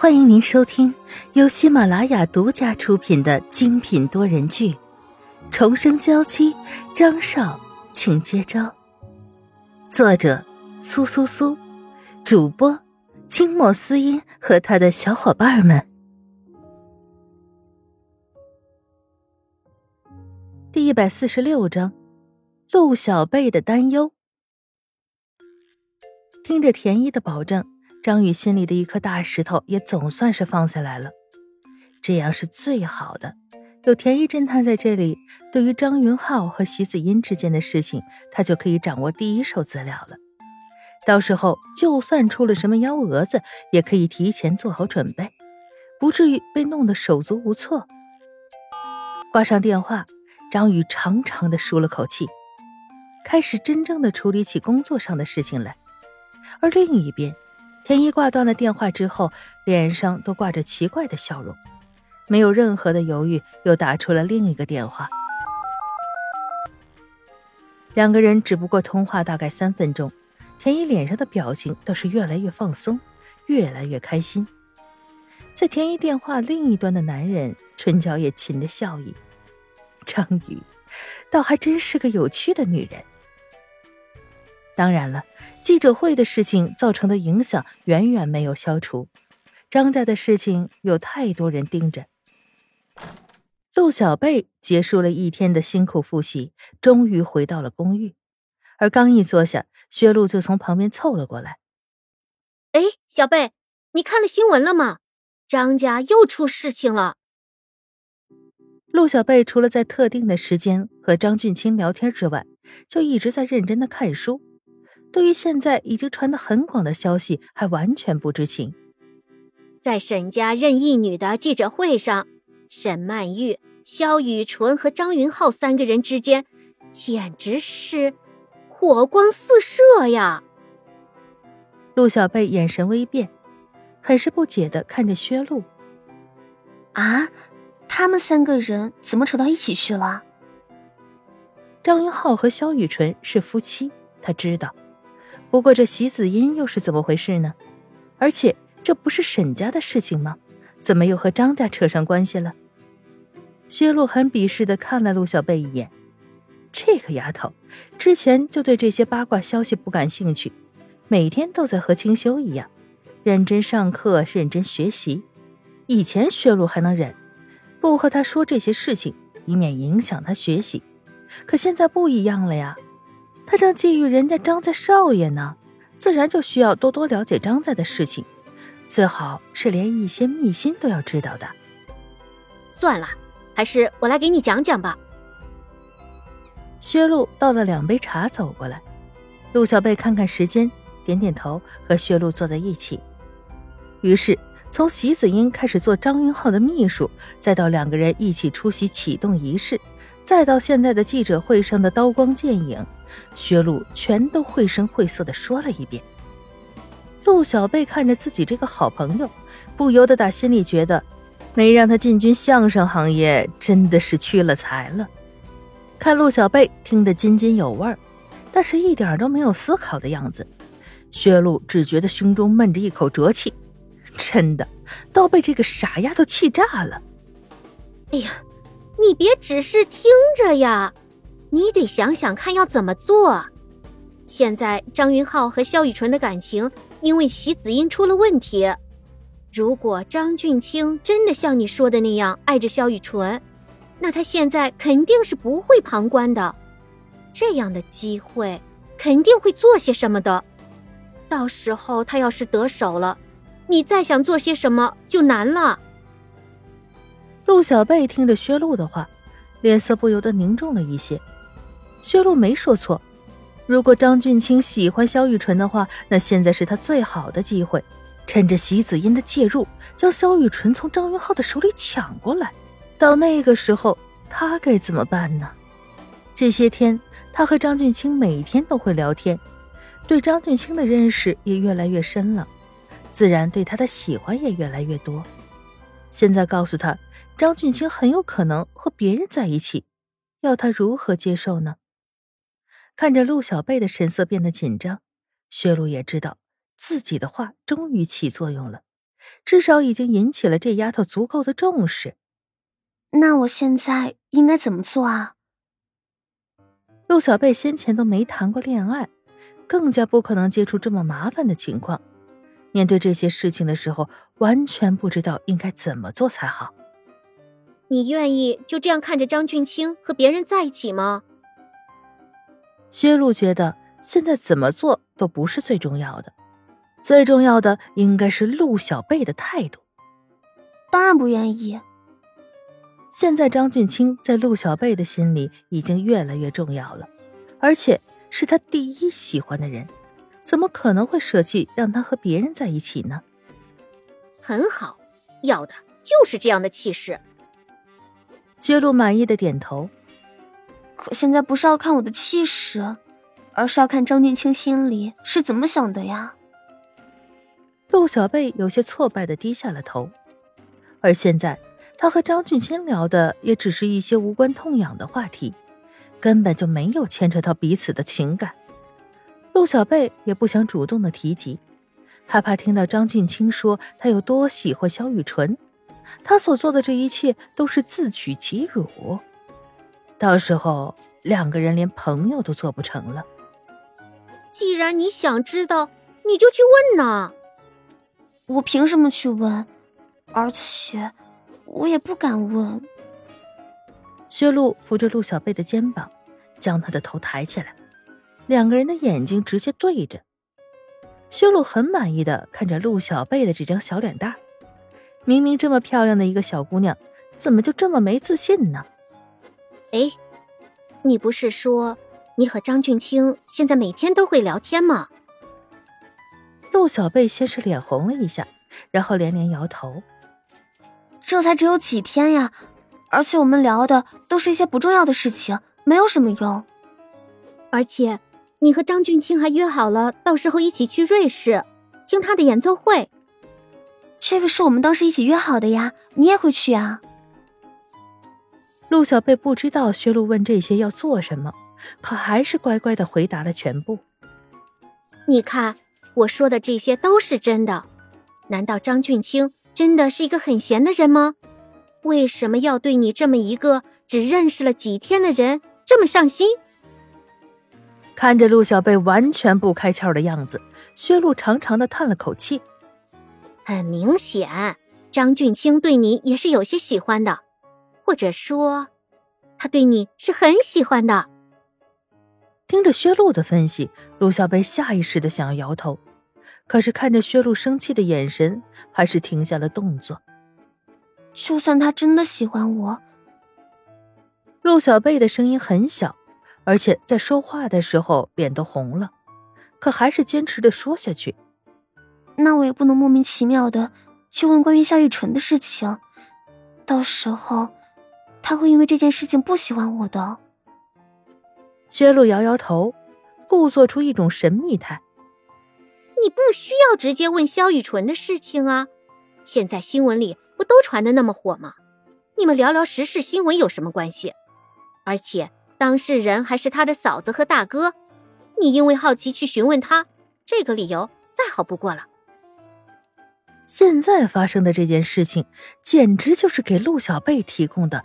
欢迎您收听由喜马拉雅独家出品的精品多人剧《重生娇妻》，张少，请接招。作者：苏苏苏，主播：清末思音和他的小伙伴们。第一百四十六章，陆小贝的担忧。听着田一的保证。张宇心里的一颗大石头也总算是放下来了，这样是最好的。有田一侦探在这里，对于张云浩和席子音之间的事情，他就可以掌握第一手资料了。到时候就算出了什么幺蛾子，也可以提前做好准备，不至于被弄得手足无措。挂上电话，张宇长长的舒了口气，开始真正的处理起工作上的事情来。而另一边，田一挂断了电话之后，脸上都挂着奇怪的笑容，没有任何的犹豫，又打出了另一个电话。两个人只不过通话大概三分钟，田一脸上的表情倒是越来越放松，越来越开心。在田一电话另一端的男人唇角也噙着笑意，张宇，倒还真是个有趣的女人。当然了。记者会的事情造成的影响远远没有消除，张家的事情有太多人盯着。陆小贝结束了一天的辛苦复习，终于回到了公寓，而刚一坐下，薛露就从旁边凑了过来：“哎，小贝，你看了新闻了吗？张家又出事情了。”陆小贝除了在特定的时间和张俊清聊天之外，就一直在认真的看书。对于现在已经传得很广的消息，还完全不知情。在沈家任意女的记者会上，沈曼玉、萧雨纯和张云浩三个人之间，简直是火光四射呀！陆小贝眼神微变，很是不解的看着薛露：“啊，他们三个人怎么扯到一起去了？”张云浩和萧雨纯是夫妻，他知道。不过这席子音又是怎么回事呢？而且这不是沈家的事情吗？怎么又和张家扯上关系了？薛璐很鄙视的看了陆小贝一眼，这个丫头之前就对这些八卦消息不感兴趣，每天都在和清修一样，认真上课，认真学习。以前薛璐还能忍，不和他说这些事情，以免影响他学习。可现在不一样了呀。他正觊觎人家张家少爷呢，自然就需要多多了解张家的事情，最好是连一些秘辛都要知道的。算了，还是我来给你讲讲吧。薛露倒了两杯茶走过来，陆小贝看看时间，点点头，和薛露坐在一起。于是从席子英开始做张云浩的秘书，再到两个人一起出席启动仪式。再到现在的记者会上的刀光剑影，薛璐全都绘声绘色的说了一遍。陆小贝看着自己这个好朋友，不由得打心里觉得，没让他进军相声行业真的是屈了才了。看陆小贝听得津津有味儿，但是一点都没有思考的样子。薛璐只觉得胸中闷着一口浊气，真的都被这个傻丫头气炸了。哎呀！你别只是听着呀，你得想想看要怎么做。现在张云浩和萧雨纯的感情因为席子音出了问题，如果张俊清真的像你说的那样爱着萧雨纯，那他现在肯定是不会旁观的。这样的机会肯定会做些什么的。到时候他要是得手了，你再想做些什么就难了。陆小贝听着薛露的话，脸色不由得凝重了一些。薛璐没说错，如果张俊清喜欢萧雨纯的话，那现在是他最好的机会，趁着席子音的介入，将萧雨纯从张云浩的手里抢过来。到那个时候，他该怎么办呢？这些天，他和张俊清每天都会聊天，对张俊清的认识也越来越深了，自然对他的喜欢也越来越多。现在告诉他。张俊清很有可能和别人在一起，要他如何接受呢？看着陆小贝的神色变得紧张，薛璐也知道自己的话终于起作用了，至少已经引起了这丫头足够的重视。那我现在应该怎么做啊？陆小贝先前都没谈过恋爱，更加不可能接触这么麻烦的情况。面对这些事情的时候，完全不知道应该怎么做才好。你愿意就这样看着张俊清和别人在一起吗？薛露觉得现在怎么做都不是最重要的，最重要的应该是陆小贝的态度。当然不愿意。现在张俊清在陆小贝的心里已经越来越重要了，而且是他第一喜欢的人，怎么可能会舍弃让他和别人在一起呢？很好，要的就是这样的气势。薛露满意的点头。可现在不是要看我的气势，而是要看张俊清心里是怎么想的呀。陆小贝有些挫败的低下了头，而现在。他和张俊清聊的也只是一些无关痛痒的话题，根本就没有牵扯到彼此的情感。陆小贝也不想主动的提及，害怕听到张俊清说他有多喜欢萧雨纯，他所做的这一切都是自取其辱，到时候两个人连朋友都做不成了。既然你想知道，你就去问呐。我凭什么去问？而且。我也不敢问。薛露扶着陆小贝的肩膀，将他的头抬起来，两个人的眼睛直接对着。薛露很满意的看着陆小贝的这张小脸蛋，明明这么漂亮的一个小姑娘，怎么就这么没自信呢？哎，你不是说你和张俊清现在每天都会聊天吗？陆小贝先是脸红了一下，然后连连摇头。这才只有几天呀，而且我们聊的都是一些不重要的事情，没有什么用。而且，你和张俊清还约好了，到时候一起去瑞士听他的演奏会。这个是我们当时一起约好的呀，你也会去啊？陆小贝不知道薛璐问这些要做什么，可还是乖乖的回答了全部。你看，我说的这些都是真的，难道张俊清？真的是一个很闲的人吗？为什么要对你这么一个只认识了几天的人这么上心？看着陆小贝完全不开窍的样子，薛露长长的叹了口气。很明显，张俊清对你也是有些喜欢的，或者说，他对你是很喜欢的。听着薛露的分析，陆小贝下意识的想要摇头。可是看着薛露生气的眼神，还是停下了动作。就算他真的喜欢我，陆小贝的声音很小，而且在说话的时候脸都红了，可还是坚持的说下去。那我也不能莫名其妙的去问关于夏雨纯的事情，到时候他会因为这件事情不喜欢我的。薛露摇摇头，故作出一种神秘态。你不需要直接问萧雨纯的事情啊，现在新闻里不都传的那么火吗？你们聊聊时事新闻有什么关系？而且当事人还是他的嫂子和大哥，你因为好奇去询问他，这个理由再好不过了。现在发生的这件事情，简直就是给陆小贝提供的